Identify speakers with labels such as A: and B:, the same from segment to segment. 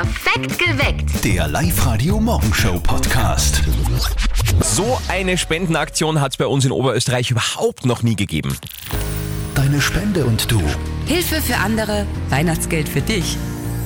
A: Perfekt geweckt.
B: Der Live-Radio-Morgenshow-Podcast.
C: So eine Spendenaktion hat es bei uns in Oberösterreich überhaupt noch nie gegeben.
B: Deine Spende und du.
D: Hilfe für andere, Weihnachtsgeld für dich.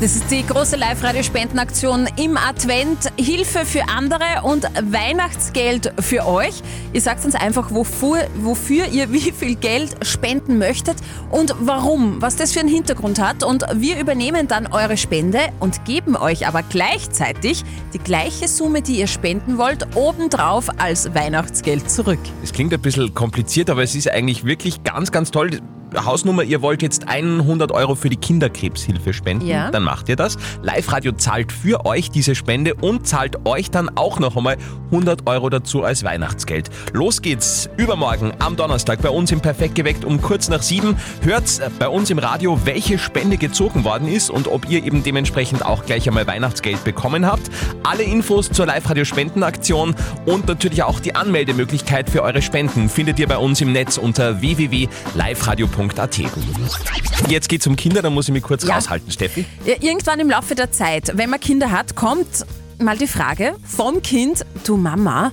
E: Das ist die große Live-Radio-Spendenaktion im Advent. Hilfe für andere und Weihnachtsgeld für euch. Ihr sagt uns einfach, wofür, wofür ihr wie viel Geld spenden möchtet und warum, was das für einen Hintergrund hat. Und wir übernehmen dann eure Spende und geben euch aber gleichzeitig die gleiche Summe, die ihr spenden wollt, obendrauf als Weihnachtsgeld zurück.
C: Es klingt ein bisschen kompliziert, aber es ist eigentlich wirklich ganz, ganz toll. Hausnummer, ihr wollt jetzt 100 Euro für die Kinderkrebshilfe spenden,
E: Ja.
C: dann macht ihr das. Live-Radio zahlt für euch diese Spende und zahlt euch dann auch noch einmal 100 Euro dazu als Weihnachtsgeld. Los geht's übermorgen am Donnerstag bei uns im Perfekt geweckt um kurz nach sieben. Hört bei uns im Radio, welche Spende gezogen worden ist und ob ihr eben dementsprechend auch gleich einmal Weihnachtsgeld bekommen habt. Alle Infos zur Live-Radio-Spendenaktion und natürlich auch die Anmeldemöglichkeit für eure Spenden findet ihr bei uns im Netz unter www.liveradio.at. Jetzt geht's um Kinder, da muss ich mich kurz
E: Ja.
C: raushalten, Steffi.
E: Ja, Irgendwann im Laufe der Zeit, wenn man Kinder hat, kommt mal die Frage vom Kind, du Mama,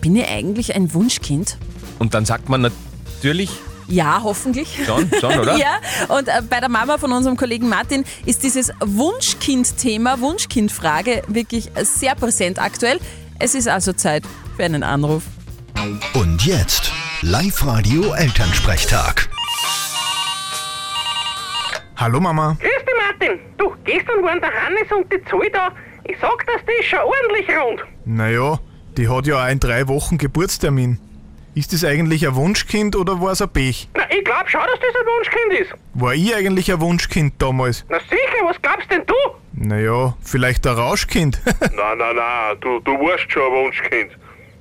E: bin ich eigentlich ein Wunschkind?
C: Und dann sagt man natürlich
E: Ja, hoffentlich.
C: schon, schon oder?
E: Ja, und äh, bei der Mama von unserem Kollegen Martin ist dieses Wunschkind-Thema, Wunschkind-Frage wirklich sehr präsent aktuell. Es ist also Zeit für einen Anruf.
B: Und jetzt Live-Radio Elternsprechtag.
F: Hallo Mama.
G: Grüß dich, Martin. Du, gestern waren der Hannes und die Zoe da. Ich sag, das die ist schon ordentlich rund.
F: Naja, die hat ja auch in drei Wochen Geburtstermin. Ist das eigentlich ein Wunschkind oder war es ein Pech?
G: Na, ich glaub schon, dass das ein Wunschkind ist.
F: War ich eigentlich ein Wunschkind damals?
G: Na sicher, was glaubst denn du?
F: Naja, vielleicht ein Rauschkind.
H: Nein, nein, nein, du, du warst schon ein Wunschkind.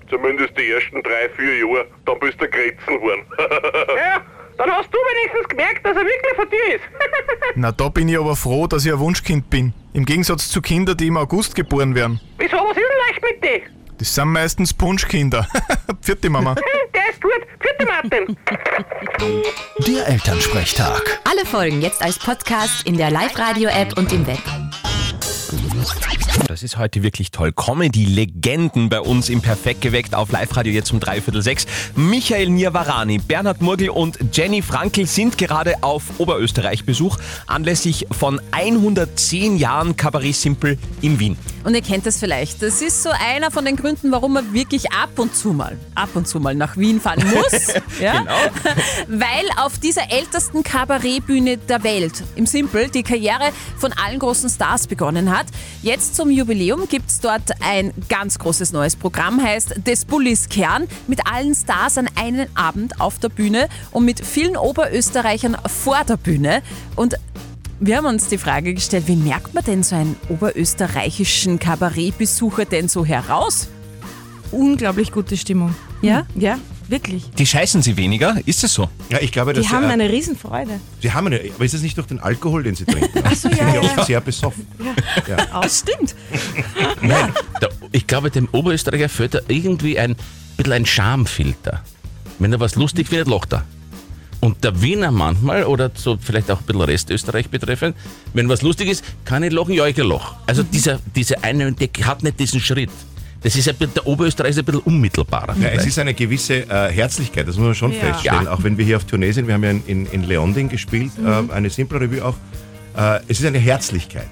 H: Zumindest die ersten drei, vier Jahre. Dann bist du Kretzen geworden.
G: Ja, dann hast du wenigstens gemerkt, dass er wirklich von dir ist.
F: Na, da bin ich aber froh, dass ich ein Wunschkind bin. Im Gegensatz zu Kindern, die im August geboren werden.
G: Wieso, was ist denn leicht mit dir?
F: Das sind meistens Punschkinder. Vierte Mama.
G: Der ist gut. Vierte Martin.
B: Der Elternsprechtag.
D: Alle Folgen jetzt als Podcast in der Live-Radio-App und im Web.
C: Das ist heute wirklich toll. Comedy-Legenden bei uns im Perfekt geweckt auf Live-Radio jetzt um dreiviertel sechs. Michael Nirvarani, Bernhard Murgel und Jenny Frankel sind gerade auf Oberösterreich-Besuch anlässlich von 110 Jahren Cabaret Simple in Wien.
E: Und ihr kennt das vielleicht. Das ist so einer von den Gründen, warum man wirklich ab und zu mal, ab und zu mal nach Wien fahren muss. ja?
C: Genau.
E: Weil auf dieser ältesten Kabarettbühne der Welt, im Simple, die Karriere von allen großen Stars begonnen hat. Jetzt zum Jubiläum gibt es dort ein ganz großes neues Programm, heißt Des Bullis Kern, mit allen Stars an einem Abend auf der Bühne und mit vielen Oberösterreichern vor der Bühne. Und wir haben uns die Frage gestellt, wie merkt man denn so einen oberösterreichischen Kabarettbesucher denn so heraus?
I: unglaublich gute Stimmung.
E: Ja?
I: Ja, wirklich.
C: Die scheißen sie weniger? Ist es so?
J: Ja, ich glaube, dass
I: Die haben
J: äh,
I: eine Riesenfreude.
J: sie haben eine, aber ist es nicht durch den Alkohol, den sie trinken? Ach so,
I: ja,
J: ja,
I: ja.
J: oft sehr besoffen.
E: Das stimmt.
K: Nein, der, ich glaube, dem Oberösterreicher fehlt da irgendwie ein bisschen ein Schamfilter. Wenn er was lustig findet, lacht er. Und der Wiener manchmal, oder so vielleicht auch ein bisschen Restösterreich betreffend, wenn was lustig ist, kann ich lachen, ja, ich lach. Also dieser, dieser eine, der hat nicht diesen Schritt. Das ist ein bisschen, der Oberösterreicher ist ein bisschen unmittelbarer.
J: Ja, es ist eine gewisse äh, Herzlichkeit, das muss man schon
I: Ja.
J: feststellen.
K: Ja.
J: Auch wenn wir hier auf Tournee sind, wir haben ja in, in, in Leonding gespielt, äh, eine simple Revue auch. Äh, es ist eine Herzlichkeit.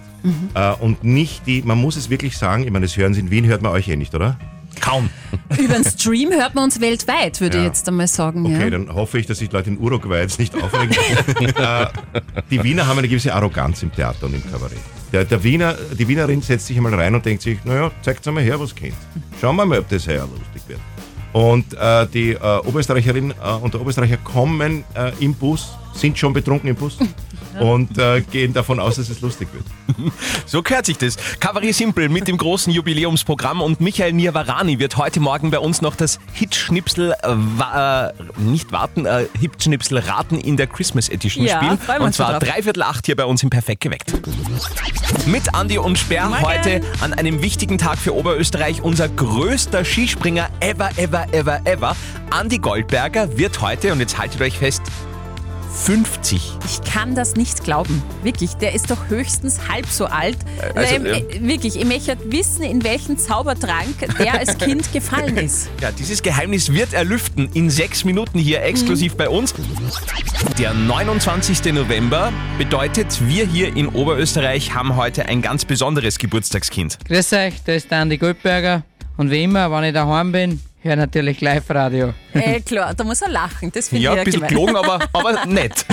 J: Äh, und nicht die, man muss es wirklich sagen, ich meine, das hören Sie in Wien, hört man euch eh nicht, oder?
C: Kaum.
E: Über den Stream hört man uns weltweit, würde
J: Ja.
E: ich jetzt einmal sagen.
J: Okay,
E: ja.
J: dann hoffe ich, dass sich Leute in Uruguay jetzt nicht aufregen. äh, die Wiener haben eine gewisse Arroganz im Theater und im Kabarett. Der, der Wiener, die Wienerin setzt sich einmal rein und denkt sich, naja, zeigt einmal her, was kennt. Schauen wir mal, ob das her lustig wird. Und äh, die äh, Oberösterreicherin äh, und der Oberösterreicher kommen äh, im Bus, sind schon betrunken im Bus und äh, gehen davon aus, dass es lustig wird.
C: So gehört sich das. Cabaret Simple mit dem großen Jubiläumsprogramm und Michael Nirvarani wird heute Morgen bei uns noch das Hitschnipsel äh, wa- äh, nicht warten, äh, Hitschnipsel raten in der Christmas Edition
E: Ja,
C: spielen. Und zwar dreiviertel acht hier bei uns im Perfekt geweckt. Mit Andi und Sperr heute an einem wichtigen Tag für Oberösterreich unser größter Skispringer ever, ever, ever, ever. Andi Goldberger wird heute, und jetzt haltet euch fest, 50.
E: Ich kann das nicht glauben. Wirklich, der ist doch höchstens halb so alt.
C: also,
E: ähm,
C: ja.
E: äh, wirklich, ich möchte wissen, in welchen Zaubertrank der als Kind gefallen ist.
C: Ja, dieses Geheimnis wird erlüften in sechs Minuten hier exklusiv bei uns. Der 29. November bedeutet, wir hier in Oberösterreich haben heute ein ganz besonderes Geburtstagskind.
A: Grüß euch, da ist der Andi Goldberger. Und wie immer, wenn ich daheim bin, höre natürlich Live-Radio.
E: Äh, klar, da muss er lachen. Das finde
C: Ja,
E: ich
C: ein bisschen
E: gemein.
C: gelogen, aber, aber nett.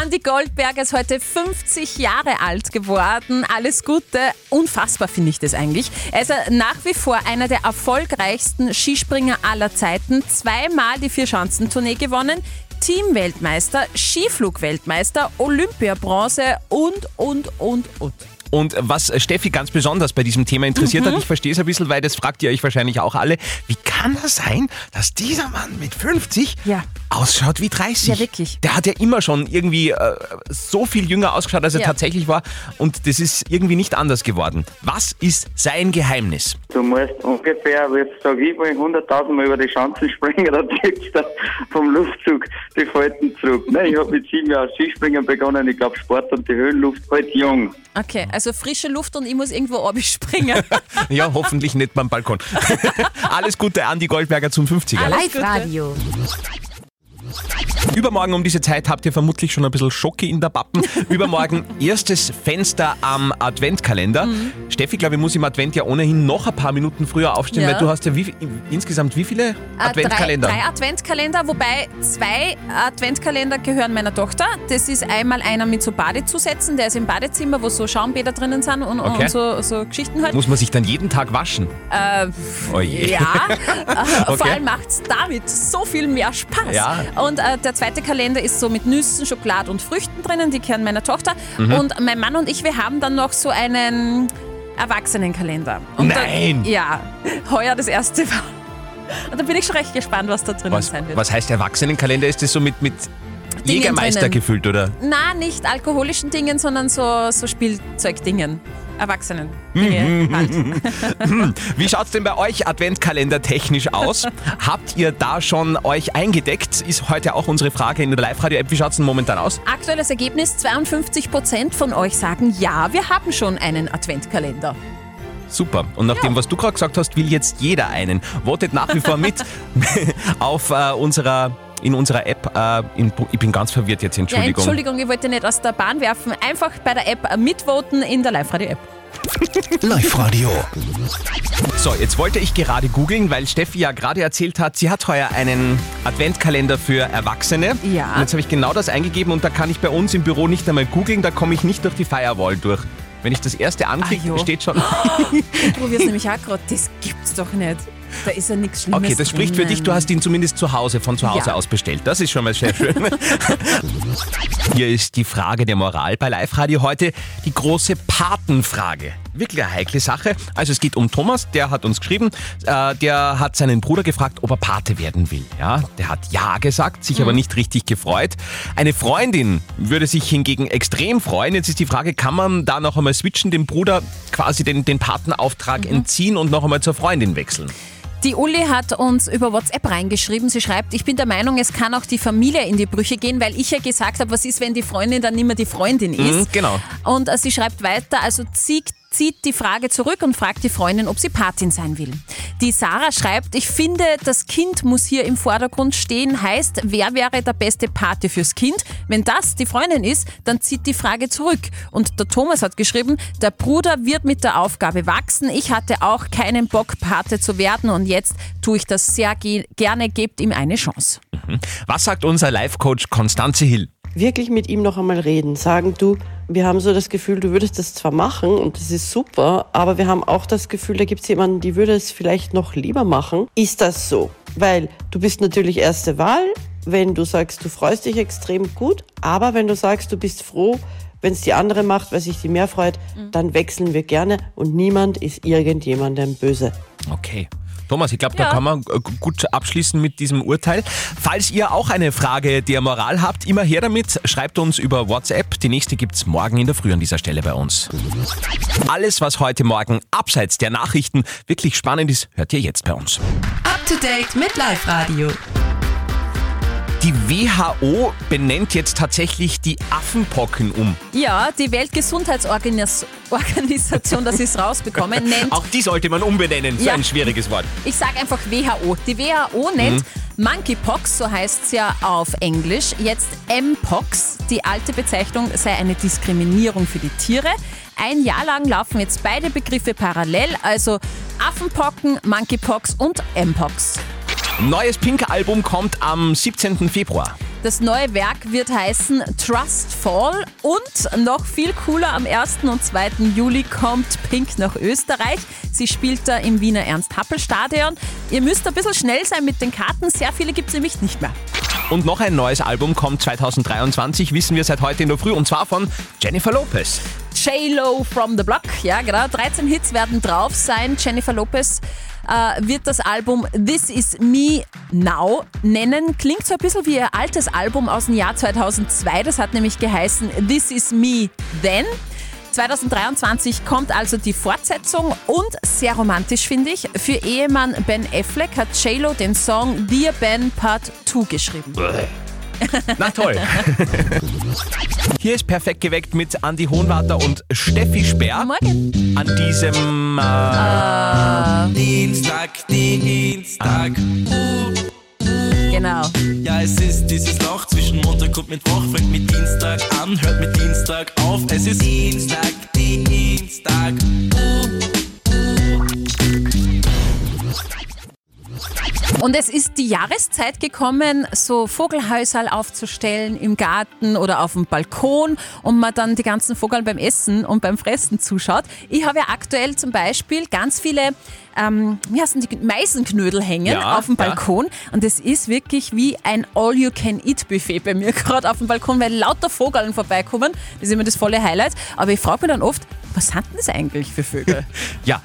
E: Andi Goldberger ist heute 50 Jahre alt geworden. Alles Gute. Unfassbar finde ich das eigentlich. Er ist nach wie vor einer der erfolgreichsten Skispringer aller Zeiten. Zweimal die Vierschanzentournee gewonnen. Teamweltmeister, Skiflugweltmeister, Olympiabronze und, und, und, und.
C: Und was Steffi ganz besonders bei diesem Thema interessiert
E: Mhm.
C: hat, ich verstehe es ein bisschen, weil das fragt ihr euch wahrscheinlich auch alle, wie kann das sein, dass dieser Mann mit 50
E: Ja.
C: Ausschaut wie 30?
E: Ja, wirklich.
C: Der hat ja immer schon irgendwie äh, so viel jünger ausgeschaut, als er
E: Ja.
C: tatsächlich war und das ist irgendwie nicht anders geworden. Was ist sein Geheimnis?
L: Du musst ungefähr, jetzt sag ich mal, 100.000 Mal über die Chancen springen, dann kriegst du vom Luftzug die Falten zurück. Nein, ich habe mit sieben Jahren Skispringen begonnen, ich glaube Sport und die Höhenluft halt jung.
E: Okay, also frische Luft und ich muss irgendwo springen.
C: Ja, hoffentlich nicht beim Balkon. Alles Gute, Andi Goldberger zum 50er.
D: Live-Radio. Bye.
C: Übermorgen um diese Zeit habt ihr vermutlich schon ein bisschen Schocke in der Pappen. Übermorgen erstes Fenster am Adventkalender. Steffi, glaube ich, muss im Advent ja ohnehin noch ein paar Minuten früher aufstehen,
E: Ja.
C: weil du hast ja wie, insgesamt wie viele
E: Äh,
C: Adventkalender?
E: Drei, drei Adventkalender, wobei zwei Adventkalender gehören meiner Tochter. Das ist einmal einer mit so Badezusätzen, der ist im Badezimmer, wo so Schaumbäder drinnen sind und,
C: Okay.
E: und so, so Geschichten halt.
C: Muss man sich dann jeden Tag waschen?
E: Äh,
C: Oh je.
E: ja, äh, vor
C: Okay.
E: allem macht es damit so viel mehr Spaß.
C: Ja.
E: Und äh, der zweite Kalender ist so mit Nüssen, Schokolade und Früchten drinnen, die kennen meiner Tochter.
C: Mhm.
E: Und mein Mann und ich, wir haben dann noch so einen Erwachsenenkalender. Und
C: Nein.
E: Da, ja, heuer das erste Mal. Und da bin ich schon recht gespannt, was da drinnen
C: Was,
E: sein wird.
C: was heißt Erwachsenenkalender? Ist das so mit, mit
E: Dingen
C: Jägermeister
E: drinnen.
C: gefüllt, oder?
E: Na, nicht alkoholischen Dingen, sondern so, so Spielzeugdingen. Erwachsenen.
C: Mhm.
E: Halt.
C: Wie schaut's denn bei euch Adventkalender technisch aus? Habt ihr da schon euch eingedeckt? Ist heute auch unsere Frage in der Live-Radio-App. Wie schaut's denn momentan aus?
E: Aktuelles Ergebnis: 52% von euch sagen ja, wir haben schon einen Adventkalender.
C: Super. Und nach dem, was du gerade gesagt hast, will jetzt jeder einen. Votet nach wie vor mit auf äh, unserer in unserer App. Äh, in, ich bin ganz verwirrt jetzt,
E: Ja,
C: Entschuldigung.
E: Entschuldigung, ich wollte nicht aus der Bahn werfen. Einfach bei der App mitvoten in der Live-Radio-App.
B: Live-Radio.
C: So, jetzt wollte ich gerade googeln, weil Steffi ja gerade erzählt hat, sie hat heuer einen Adventkalender für Erwachsene.
E: Ja.
C: Und jetzt habe ich genau das eingegeben und da kann ich bei uns im Büro nicht einmal googeln, da komme ich nicht durch die Firewall durch. Wenn ich das erste anklicke,
E: Ah,
C: steht schon.
E: Ich probiere es nämlich auch gerade. Das gibt's doch nicht. Da ist ja nichts Schlimmes
C: Okay, das spricht für dich, du hast ihn zumindest zu Hause, von zu Hause
E: Ja.
C: aus bestellt. Das ist schon mal sehr schön. Hier ist die Frage der Moral bei Live Radio heute, die große Patenfrage. Wirklich eine heikle Sache. Also es geht um Thomas, der hat uns geschrieben, äh, der hat seinen Bruder gefragt, ob er Pate werden will. Ja, der hat ja gesagt, sich aber nicht richtig gefreut. Eine Freundin würde sich hingegen extrem freuen. Jetzt ist die Frage, kann man da noch einmal switchen, dem Bruder quasi den, den Patenauftrag entziehen und noch einmal zur Freundin wechseln?
E: Die Uli hat uns über WhatsApp reingeschrieben. Sie schreibt, ich bin der Meinung, es kann auch die Familie in die Brüche gehen, weil ich ja gesagt habe, was ist, wenn die Freundin dann nicht mehr die Freundin ist.
C: Mhm, genau.
E: Und äh, sie schreibt weiter, also zieht, zieht die Frage zurück und fragt die Freundin, ob sie Patin sein will. Die Sarah schreibt, ich finde, das Kind muss hier im Vordergrund stehen, heißt, wer wäre der beste Pate fürs Kind? Wenn das die Freundin ist, dann zieht die Frage zurück. Und der Thomas hat geschrieben, der Bruder wird mit der Aufgabe wachsen. Ich hatte auch keinen Bock, Pate zu werden und jetzt tue ich das sehr ge gerne, gebt ihm eine Chance.
C: Was sagt unser Life-Coach Konstanze Hill?
M: wirklich mit ihm noch einmal reden. Sagen, du, wir haben so das Gefühl, du würdest das zwar machen und das ist super, aber wir haben auch das Gefühl, da gibt es jemanden, die würde es vielleicht noch lieber machen. Ist das so? Weil du bist natürlich erste Wahl, wenn du sagst, du freust dich extrem gut, aber wenn du sagst, du bist froh, wenn es die andere macht, weil sich die mehr freut, dann wechseln wir gerne und niemand ist irgendjemandem böse.
C: Okay. Thomas, ich glaube, da
M: Ja.
C: kann man äh, gut abschließen mit diesem Urteil. Falls ihr auch eine Frage der Moral habt, immer her damit. Schreibt uns über WhatsApp. Die nächste gibt's morgen in der Früh an dieser Stelle bei uns. Alles, was heute Morgen abseits der Nachrichten wirklich spannend ist, hört ihr jetzt bei uns.
D: Up to date mit Live-Radio.
C: Die WHO benennt jetzt tatsächlich die Affenpocken um.
E: Ja, die Weltgesundheitsorganisation, das ist rausbekommen, nennt
C: Auch die sollte man umbenennen, so
E: Ja.
C: ein schwieriges Wort.
E: Ich sage einfach WHO. Die WHO nennt
C: Mhm.
E: Monkeypox, so heißt es ja auf Englisch, jetzt Mpox. Die alte Bezeichnung sei eine Diskriminierung für die Tiere. Ein Jahr lang laufen jetzt beide Begriffe parallel, also Affenpocken, Monkeypox und Mpox.
C: Neues Pink-Album kommt am 17. Februar.
E: Das neue Werk wird heißen Trust Fall und noch viel cooler, am 1. und 2. Juli kommt Pink nach Österreich. Sie spielt da im Wiener Ernst-Happel-Stadion. Ihr müsst ein bisschen schnell sein mit den Karten, sehr viele gibt es nämlich nicht mehr.
C: Und noch ein neues Album kommt 2023, wissen wir seit heute in der Früh, und zwar von Jennifer Lopez.
E: J-Lo from the Block, ja genau. 13 Hits werden drauf sein. Jennifer Lopez äh, wird das Album This Is Me Now nennen. Klingt so ein bisschen wie ihr altes Album aus dem Jahr 2002. Das hat nämlich geheißen This Is Me Then. 2023 kommt also die Fortsetzung und sehr romantisch finde ich. Für Ehemann Ben Affleck hat J-Lo den Song Dear Ben Part 2 geschrieben.
C: Na toll. Hier ist perfekt geweckt mit Andi Hohenwarter und Steffi Speer.
E: Morgen.
C: An diesem äh,
N: Dienstag, Dienstag.
E: Genau.
N: Ja, es ist dieses Loch zwischen Montag und Mittwoch. Fängt mit Dienstag an, hört mit Dienstag auf. Es ist Dienstag, Dienstag.
E: Und es ist die Jahreszeit gekommen, so Vogelhäuserl aufzustellen im Garten oder auf dem Balkon und man dann die ganzen Vogel beim Essen und beim Fressen zuschaut. Ich habe ja aktuell zum Beispiel ganz viele, ähm, wie heißen die, Meisenknödel hängen
O: Ja,
E: auf dem
O: ja.
E: Balkon und es ist wirklich wie ein All-You-Can-Eat-Buffet bei mir gerade auf dem Balkon, weil lauter Vogeln vorbeikommen. Das ist immer das volle Highlight. Aber ich frage mich dann oft, was sind das eigentlich für Vögel?
C: Ja,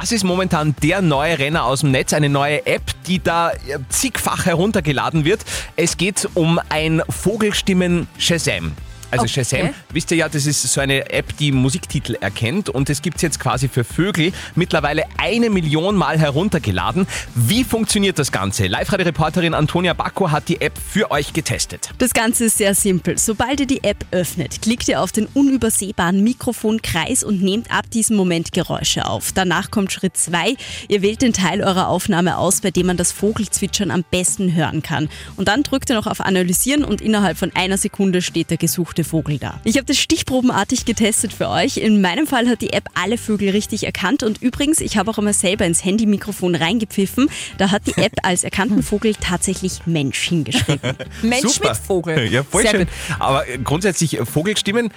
C: das ist momentan der neue Renner aus dem Netz, eine neue App, die da äh, zigfach heruntergeladen wird. Es geht um ein Vogelstimmen Shazam. Also
E: Okay.
C: Shazam, wisst ihr ja, das ist so eine App, die Musiktitel erkennt und es gibt es jetzt quasi für Vögel mittlerweile eine Million Mal heruntergeladen. Wie funktioniert das Ganze? Live-Radio-Reporterin Antonia Bacco hat die App für euch getestet.
O: Das Ganze ist sehr simpel. Sobald ihr die App öffnet, klickt ihr auf den unübersehbaren Mikrofonkreis und nehmt ab diesem Moment Geräusche auf. Danach kommt Schritt 2. Ihr wählt den Teil eurer Aufnahme aus, bei dem man das Vogelzwitschern am besten hören kann. Und dann drückt ihr noch auf Analysieren und innerhalb von einer Sekunde steht der gesuchte Vogel da. Ich habe das stichprobenartig getestet für euch. In meinem Fall hat die App alle Vögel richtig erkannt und übrigens, ich habe auch einmal selber ins Handymikrofon reingepfiffen. Da hat die App als erkannten Vogel tatsächlich Mensch hingeschrieben.
E: Mensch mit Vogel.
C: Ja, voll
E: Sehr
C: schön.
E: gut.
C: Aber äh, grundsätzlich äh, Vogelstimmen,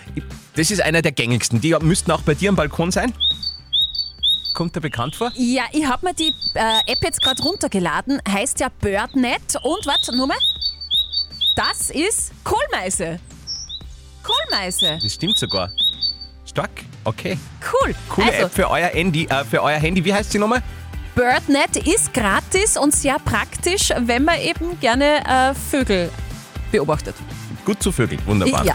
C: das ist einer der gängigsten. Die müssten auch bei dir am Balkon sein. Kommt der bekannt vor?
E: Ja, ich habe mir die äh, App jetzt gerade runtergeladen. Heißt ja BirdNet. Und warte, nochmal. Das ist Kohlmeise. Kohlmeise.
C: Das stimmt sogar. Stark. Okay.
E: Cool.
C: Coole
E: also,
C: App für euer Handy. Äh, für euer Handy. Wie heißt sie nochmal?
E: BirdNet ist gratis und sehr praktisch, wenn man eben gerne äh, Vögel beobachtet.
C: Gut zu Vögeln. Wunderbar.
E: Ja.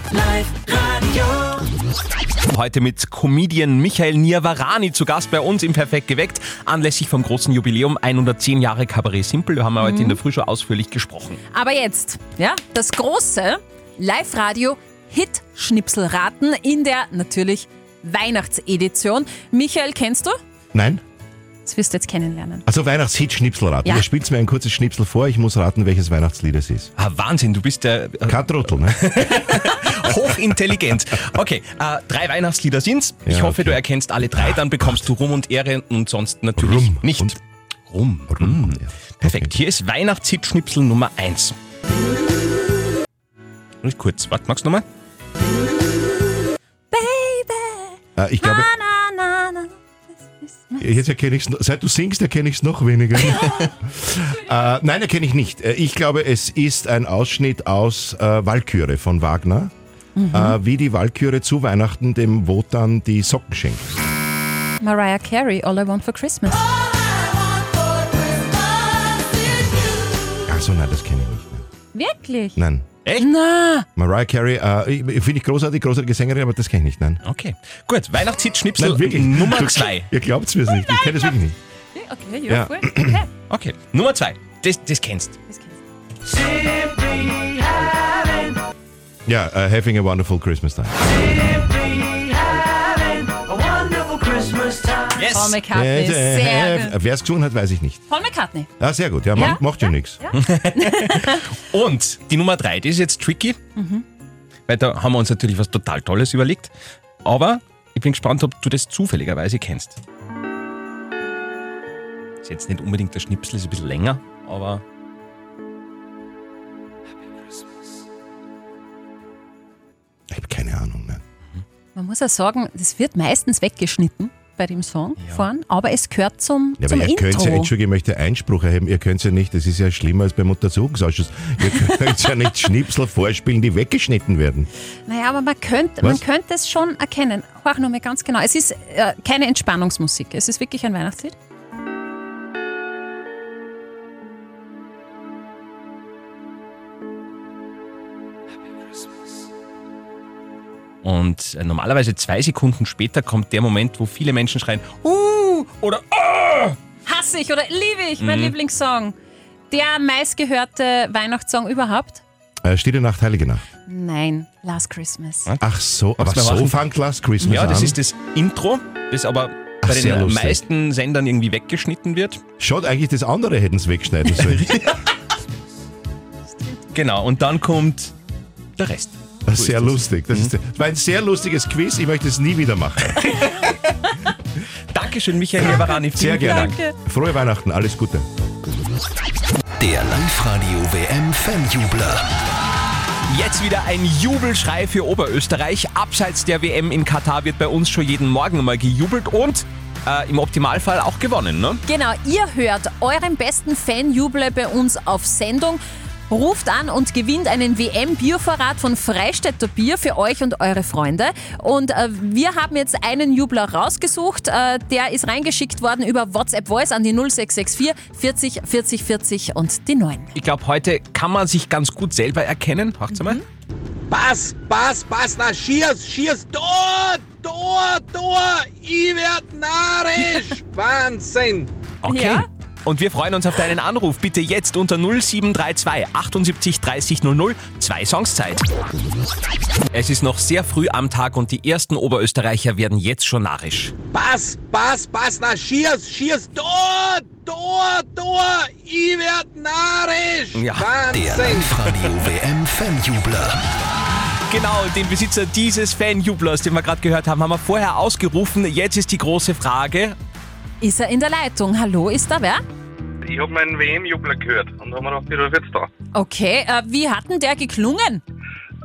C: Heute mit Comedian Michael Niavarani zu Gast bei uns im Perfekt geweckt. Anlässlich vom großen Jubiläum 110 Jahre Kabarett Simple. Da haben wir heute
E: Mhm.
C: in der Früh schon ausführlich gesprochen.
E: Aber jetzt, ja, das große Live-Radio Hit-Schnipselraten in der natürlich Weihnachtsedition. Michael, kennst du?
J: Nein?
E: Das wirst du jetzt kennenlernen.
J: Also Weihnachtshit-Schnipselraten.
E: Ja.
J: Ihr spielt mir ein kurzes Schnipsel vor, ich muss raten, welches Weihnachtslied es ist.
C: Ah, Wahnsinn, du bist der...
J: Kein Trottel, ne?
C: Hochintelligent. Okay, äh, drei Weihnachtslieder sind's. Ich
J: Ja,
C: hoffe,
J: okay.
C: du erkennst alle drei, dann bekommst du Ruhm und Ehre und sonst natürlich nicht. Rum. Rum. Perfekt. Hier ist Weihnachtshit-Schnipsel Nummer 1. Nicht kurz, warte, magst du nochmal?
J: Ich glaube, jetzt erkenne ich es, seit du singst, erkenne ich es noch weniger. äh, nein, erkenne ich nicht. Äh, Ich glaube, es ist ein Ausschnitt aus äh, Walküre von Wagner,
E: Mhm.
J: äh, wie die Walküre zu Weihnachten dem Wotan die Socken schenkt.
E: Mariah Carey, All I Want for Christmas.
J: Also nein, das kenne ich nicht.
E: Wirklich?
J: Nein.
C: Echt?
E: Na.
J: Mariah Carey, äh, ich- finde ich großartig, großartige Sängerin, aber das kenne ich nicht, nein.
C: Okay. Gut, Weihnachtshit-Schnipsel. Nummer 2.
J: Ihr glaubt es mir nicht, ich kenne das wirklich nicht.
E: Okay,
C: ja,
E: voll. Okay.
C: Okay, Nummer 2. Das, das kennst.
E: Das kennst
J: Ja, uh, Having a Wonderful Christmas Time.
E: Paul McCartney, sehr gut.
J: Wer es gesungen hat, weiß ich nicht.
E: Paul McCartney.
J: Ah, sehr gut. Ja,
E: Ja,
J: macht, ja, nichts.
C: Und die Nummer drei, die ist jetzt tricky,
E: Mhm.
C: weil da haben wir uns natürlich was total Tolles überlegt. Aber ich bin gespannt, ob du das zufälligerweise kennst. Ist jetzt nicht unbedingt der Schnipsel, ist ein bisschen länger, aber
J: Ich habe keine Ahnung. Ne?
E: Man muss ja sagen, das wird meistens weggeschnitten bei dem Song vorn, aber es gehört zum,
J: Ja,
E: zum
J: aber ihr könnt ja,
E: Intro.
J: Entschuldige, ich möchte Einspruch erheben, ihr könnt ja nicht, das ist ja schlimmer als beim Untersuchungsausschuss, ihr könnt ja nicht Schnipsel vorspielen, die weggeschnitten werden.
E: Naja, aber man könnte, man könnte es schon erkennen. Hör nur mal ganz genau. Es ist äh, keine Entspannungsmusik. Es ist wirklich ein Weihnachtslied.
C: Und äh, normalerweise zwei Sekunden später kommt der Moment, wo viele Menschen schreien, uh, oder ah!
E: Hasse ich oder liebe ich, mein
J: Mhm.
E: Lieblingssong. Der meistgehörte Weihnachtssong überhaupt?
J: Äh, Stille Nacht, Heilige Nacht.
E: Nein, Last Christmas.
J: Ach so, aber so
C: machen?
J: fängt Last Christmas
C: Ja,
J: an.
C: das ist das Intro, das aber
J: Ach,
C: bei den
J: lustig.
C: meisten Sendern irgendwie weggeschnitten wird.
J: Schaut eigentlich, das andere hätten sie wegschneiden sollen.
C: Genau, und dann kommt der Rest.
J: Das ist sehr lustig. Das, ist, das war ein sehr lustiges Quiz. Ich möchte es nie wieder machen.
C: Dankeschön, Michael Leverani.
J: Sehr gerne. Frohe Weihnachten, alles Gute.
B: Der Live-Radio WM Fanjubler.
C: Jetzt wieder ein Jubelschrei für Oberösterreich. Abseits der WM in Katar wird bei uns schon jeden Morgen mal gejubelt und äh, im Optimalfall auch gewonnen, ne?
E: Genau, ihr hört euren besten Fanjubel bei uns auf Sendung. Ruft an und gewinnt einen WM-Biervorrat von Freistädter Bier für euch und eure Freunde. Und äh, wir haben jetzt einen Jubler rausgesucht. Äh, der ist reingeschickt worden über WhatsApp Voice an die 0664 40 40 40 und die 9.
C: Ich glaube, heute kann man sich ganz gut selber erkennen. Hört's mal.
P: Pass, pass, pass, na schieß, schieß, Tor, Tor, Tor, ich werd narrisch. Wahnsinn.
C: Okay. Und wir freuen uns auf deinen Anruf. Bitte jetzt unter 0732 78 30 00. Zwei Songs Zeit. Es ist noch sehr früh am Tag und die ersten Oberösterreicher werden jetzt schon narrisch.
P: Pass, pass, pass, na schieß, schieß, Tor, Tor, Tor, ich werd narrisch.
C: Ja.
B: Der
P: Wahnsinn.
B: Live-Radio WM Fanjubler.
C: Genau, den Besitzer dieses Fanjublers, den wir gerade gehört haben, haben wir vorher ausgerufen. Jetzt ist die große Frage.
E: Ist er in der Leitung? Hallo, ist da wer?
Q: Ich habe meinen WM-Jubler gehört und habe mir gedacht, ich rufe jetzt da.
E: Okay, äh, wie hat denn der geklungen?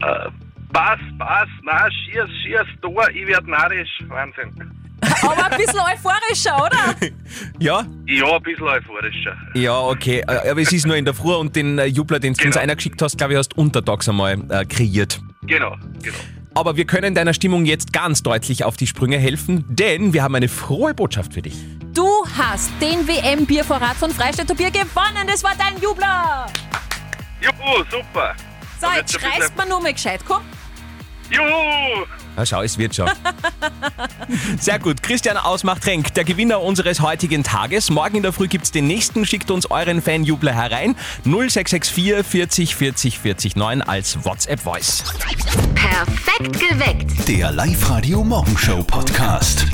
Q: Äh, pass, pass, na, schieß, schieß, Tor, ich werd narrisch. Wahnsinn.
E: Aber ein bisschen euphorischer, oder?
C: Ja?
Q: Ja, ein bisschen euphorischer.
C: Ja, okay. Äh, Aber es ist nur in der Früh und den äh, Jubler, den du uns einer geschickt hast, glaube ich, hast du untertags einmal äh, kreiert.
Q: Genau, genau.
C: Aber wir können deiner Stimmung jetzt ganz deutlich auf die Sprünge helfen, denn wir haben eine frohe Botschaft für dich.
E: Du hast den WM-Biervorrat von Freistädter Bier gewonnen. Das war dein Jubler.
Q: Juhu, super.
E: So, jetzt schreist man nur mal gescheit, komm.
Q: Juhu!
C: Na schau, es wird schon. Sehr gut. Christian Ausmacht-Renk, der Gewinner unseres heutigen Tages. Morgen in der Früh gibt's den nächsten. Schickt uns euren Fanjubler herein. 0664 40 40 40 9 als WhatsApp-Voice.
D: Perfekt geweckt.
B: Der Live-Radio Morgenshow Podcast.